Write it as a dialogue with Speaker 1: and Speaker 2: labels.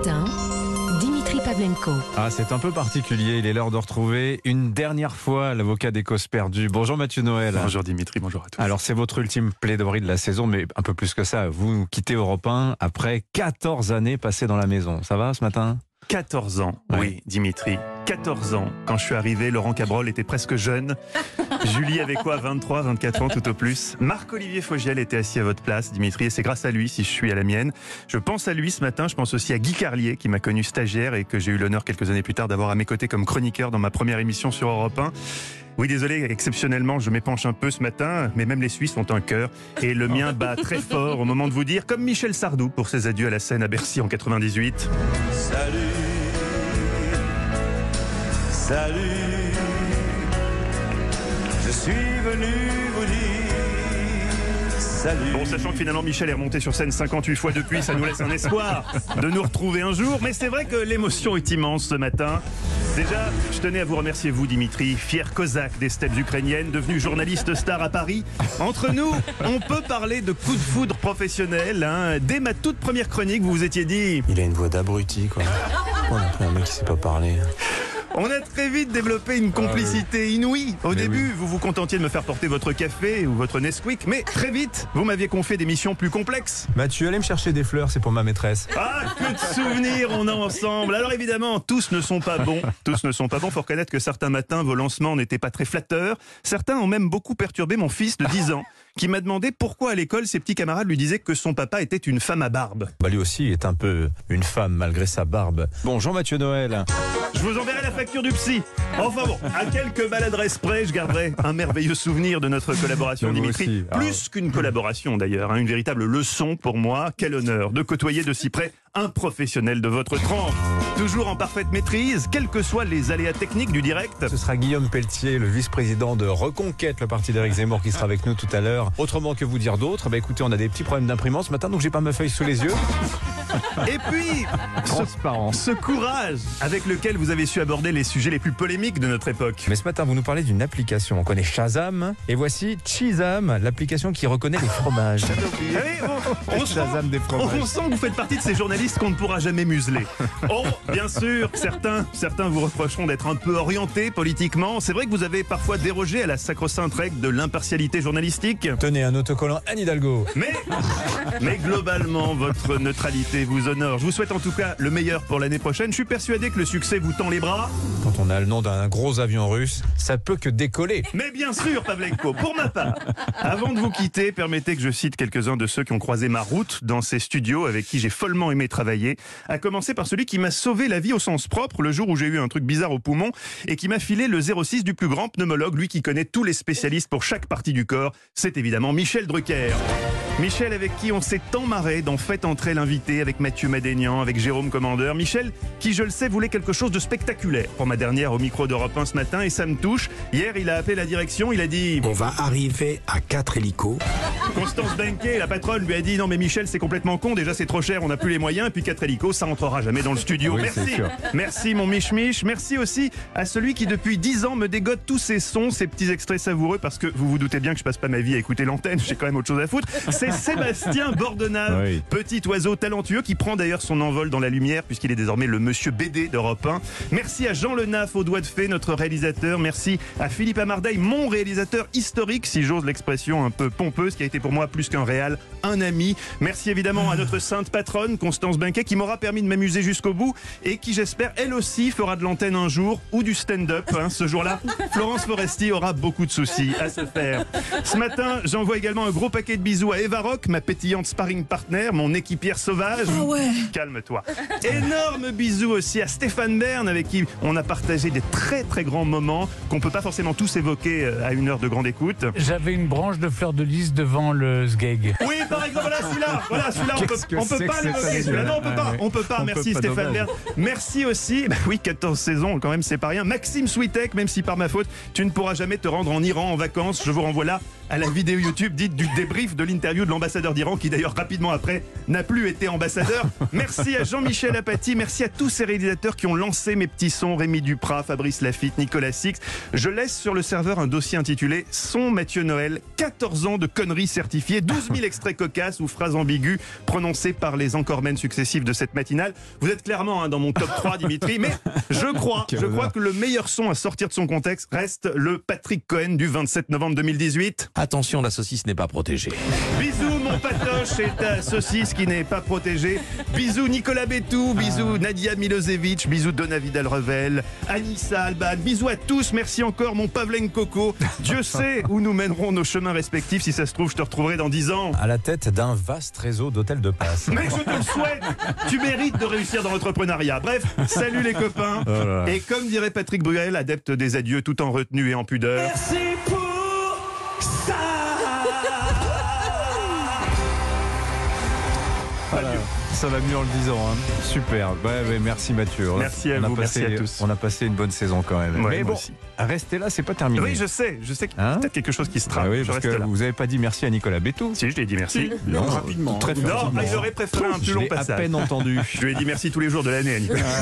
Speaker 1: matin, Dimitri Pavlenko.
Speaker 2: Ah, c'est un peu particulier. Il est l'heure de retrouver une dernière fois l'avocat des causes perdues. Bonjour Mathieu Noël.
Speaker 3: Bonjour Dimitri, bonjour à tous.
Speaker 2: Alors, c'est votre ultime plaidoirie de la saison, mais un peu plus que ça. Vous quittez Europe 1 après 14 années passées dans la maison. Ça va ce matin?
Speaker 3: 14 ans, oui, Dimitri. 14 ans. Quand je suis arrivé, Laurent Cabrol était presque jeune. Julie avait quoi 23, 24 ans tout au plus. Marc-Olivier Fogiel était assis à votre place, Dimitri, et c'est grâce à lui si je suis à la mienne. Je pense à lui ce matin, je pense aussi à Guy Carlier, qui m'a connu stagiaire et que j'ai eu l'honneur quelques années plus tard d'avoir à mes côtés comme chroniqueur dans ma première émission sur Europe 1. Oui, désolé, exceptionnellement, je m'épanche un peu ce matin, mais même les Suisses ont un cœur. Et le mien bat très fort au moment de vous dire, comme Michel Sardou pour ses adieux à la scène à Bercy en 98.
Speaker 4: Salut, salut, je suis venu vous dire salut.
Speaker 3: Bon, sachant que finalement Michel est remonté sur scène 58 fois depuis, ça nous laisse un espoir de nous retrouver un jour. Mais c'est vrai que l'émotion est immense ce matin. Déjà, je tenais à vous remercier, vous Dimitri, fier cosaque des steppes ukrainiennes, devenu journaliste star à Paris. Entre nous, on peut parler de coup de foudre professionnel. hein. Dès ma toute première chronique, vous vous étiez dit
Speaker 5: Il a une voix d'abruti, quoi. Un mec qui sait pas parler.
Speaker 3: On a très vite développé une complicité inouïe. Au début, vous vous contentiez de me faire porter votre café ou votre Nesquik, mais très vite, vous m'aviez confié des missions plus complexes.
Speaker 2: Mathieu, allez me chercher des fleurs, c'est pour ma maîtresse.
Speaker 3: Ah, que de souvenirs on a ensemble. Alors évidemment, tous ne sont pas bons. Tous ne sont pas bons. Faut reconnaître que certains matins, vos lancements n'étaient pas très flatteurs. Certains ont même beaucoup perturbé mon fils de 10 ans, qui m'a demandé pourquoi à l'école ses petits camarades lui disaient que son papa était une femme à barbe.
Speaker 2: Bah, lui aussi est un peu une femme malgré sa barbe. Bonjour Mathieu Noël.
Speaker 3: Je vous enverrai la facture du psy. Enfin bon, à quelques maladresses près, je garderai un merveilleux souvenir de notre collaboration, Dimitri.
Speaker 2: Ah.
Speaker 3: Plus qu'une collaboration d'ailleurs, hein, une véritable leçon pour moi. Quel honneur de côtoyer de si près un professionnel de votre trempe. Toujours en parfaite maîtrise, quels que soient les aléas techniques du direct.
Speaker 2: Ce sera Guillaume Pelletier, le vice-président de Reconquête, le parti d'Éric Zemmour, qui sera avec nous tout à l'heure. Autrement que vous dire d'autres, bah écoutez, on a des petits problèmes d'imprimante ce matin, donc j'ai pas ma feuille sous les yeux.
Speaker 3: Et puis, ce,
Speaker 2: Transparence.
Speaker 3: ce courage avec lequel vous avez su aborder les sujets les plus polémiques de notre époque.
Speaker 2: Mais ce matin, vous nous parlez d'une application. On connaît Shazam, et voici Chizam, l'application qui reconnaît les fromages.
Speaker 3: Oui, on, on sent,
Speaker 2: des fromages.
Speaker 3: on sent que vous faites partie de ces journalistes qu'on ne pourra jamais museler. Oh, bien sûr, certains, certains vous reprocheront d'être un peu orientés politiquement. C'est vrai que vous avez parfois dérogé à la sacro-sainte règle de l'impartialité journalistique.
Speaker 2: Tenez un autocollant Anne Hidalgo.
Speaker 3: Mais, mais globalement, votre neutralité vous honore. Je vous souhaite en tout cas le meilleur pour l'année prochaine. Je suis persuadé que le succès vous tend les bras.
Speaker 2: Quand on a le nom d'un gros avion russe, ça peut que décoller.
Speaker 3: Mais bien sûr, Pavlenko, pour ma part. Avant de vous quitter, permettez que je cite quelques-uns de ceux qui ont croisé ma route dans ces studios avec qui j'ai follement aimé travailler. À commencer par celui qui m'a sauvé la vie au sens propre le jour où j'ai eu un truc bizarre au poumon et qui m'a filé le 06 du plus grand pneumologue, lui qui connaît tous les spécialistes pour chaque partie du corps. C'est évidemment Michel Drucker. Michel avec qui on s'est tant marré dans Faites entrer l'invité avec Mathieu Madénian, avec Jérôme Commandeur. Michel qui, je le sais, voulait quelque chose de spectaculaire pour ma dernière au micro d'Europe 1 ce matin et ça me touche. Hier, il a appelé la direction, il a dit
Speaker 5: On va arriver à 4 hélicos.
Speaker 3: Constance Benquet, la patronne, lui a dit non mais Michel c'est complètement con, déjà c'est trop cher, on n'a plus les moyens, et puis 4 hélicos, ça entrera jamais dans le studio.
Speaker 2: Oui,
Speaker 3: Merci. Merci mon Mich Mich. Merci aussi à celui qui depuis 10 ans me dégote tous ces sons, ces petits extraits savoureux, parce que vous vous doutez bien que je passe pas ma vie à écouter l'antenne, j'ai quand même autre chose à foutre. C'est Sébastien Bordenave,
Speaker 2: Oui.
Speaker 3: petit oiseau talentueux qui prend d'ailleurs son envol dans la lumière puisqu'il est désormais le monsieur BD d'Europe 1. Merci à Jean Lenaf au doigt de fée, notre réalisateur. Merci à Philippe Amardeil, mon réalisateur historique, si j'ose l'expression un peu pompeuse, qui a été pour moi plus qu'un réal, un ami. Merci évidemment à notre sainte patronne, Constance Binquet, qui m'aura permis de m'amuser jusqu'au bout et qui, j'espère, elle aussi fera de l'antenne un jour ou du stand-up. hein. Ce jour-là, Florence Foresti aura beaucoup de soucis à se faire. Ce matin, j'envoie également un gros paquet de bisous à Eva Rock, ma pétillante sparring partner, mon équipière sauvage. Calme-toi. Énorme bisous aussi à Stéphane Bern, avec qui on a partagé des très très grands moments qu'on peut pas forcément tous évoquer euh, à une heure de grande écoute.
Speaker 6: J'avais une branche de fleurs de lys devant le sgeg.
Speaker 3: Oui, par exemple, voilà celui-là. Voilà celui-là. On peut, on peut pas l'évoquer. celui-là. Non, on peut pas. On peut pas.
Speaker 2: On
Speaker 3: Merci
Speaker 2: peut pas,
Speaker 3: Stéphane. Bern. Merci aussi. Bah oui, 14 saisons, quand même, c'est pas rien. Maxime Switek, même si par ma faute, tu ne pourras jamais te rendre en Iran en vacances. Je vous renvoie là à la vidéo YouTube dite du débrief de l'interview l'interview de l'ambassadeur d'Iran, qui d'ailleurs rapidement après n'a plus été ambassadeur. Merci à Jean-Michel Apathy, merci à tous ces réalisateurs qui ont lancé mes petits sons, Rémi Duprat, Fabrice Lafitte, Nicolas Six. Je laisse sur le serveur un dossier intitulé Son Mathieu Noël, 14 ans de conneries certifiées, 12 000 extraits cocasses ou phrases ambiguës prononcées par les encorements successifs de cette matinale. Vous êtes clairement hein, dans mon top 3, Dimitri, mais je crois, je crois que le meilleur son à sortir de son contexte reste le Patrick Cohen du 27 novembre 2018.
Speaker 7: Attention, la saucisse n'est pas protégée.
Speaker 3: Bisous mon patoche et ta saucisse qui n'est pas protégée. Bisous Nicolas Bétou, bisous Nadia Milosevic, bisous Dona Vidal Revel, Anissa Alban, bisous à tous, merci encore mon Pavlen Coco. Dieu sait où nous mènerons nos chemins respectifs, si ça se trouve je te retrouverai dans 10 ans.
Speaker 2: À la tête d'un vaste réseau d'hôtels de passe.
Speaker 3: Mais je te le souhaite Tu mérites de réussir dans l'entrepreneuriat. Bref, salut les copains
Speaker 2: Oh.
Speaker 3: Et comme dirait Patrick Bruel, adepte des adieux tout en retenue et en pudeur.
Speaker 4: Merci pour Ça
Speaker 2: va mieux en le disant. Hein. Super. Ouais, ouais, merci Mathieu.
Speaker 3: Merci à
Speaker 2: on a
Speaker 3: vous,
Speaker 2: passé-
Speaker 3: merci à tous.
Speaker 2: On a passé une bonne saison quand même.
Speaker 3: Ouais,
Speaker 2: Mais bon,
Speaker 3: aussi.
Speaker 2: restez là, c'est pas terminé.
Speaker 3: Oui, je sais, je sais qu'il y a
Speaker 2: Hein
Speaker 3: peut-être quelque chose qui se trame.
Speaker 2: oui,
Speaker 3: je
Speaker 2: parce que
Speaker 3: là.
Speaker 2: vous n'avez pas dit merci à Nicolas Bétou.
Speaker 3: Si, je lui ai dit merci.
Speaker 2: Non,
Speaker 5: rapidement.
Speaker 2: Très
Speaker 3: Non,
Speaker 2: rapidement.
Speaker 3: il aurait préféré un plus
Speaker 2: Je
Speaker 3: long
Speaker 2: l'ai à
Speaker 3: passage.
Speaker 2: peine entendu.
Speaker 3: Je lui ai dit merci tous les jours de l'année, à Nicolas.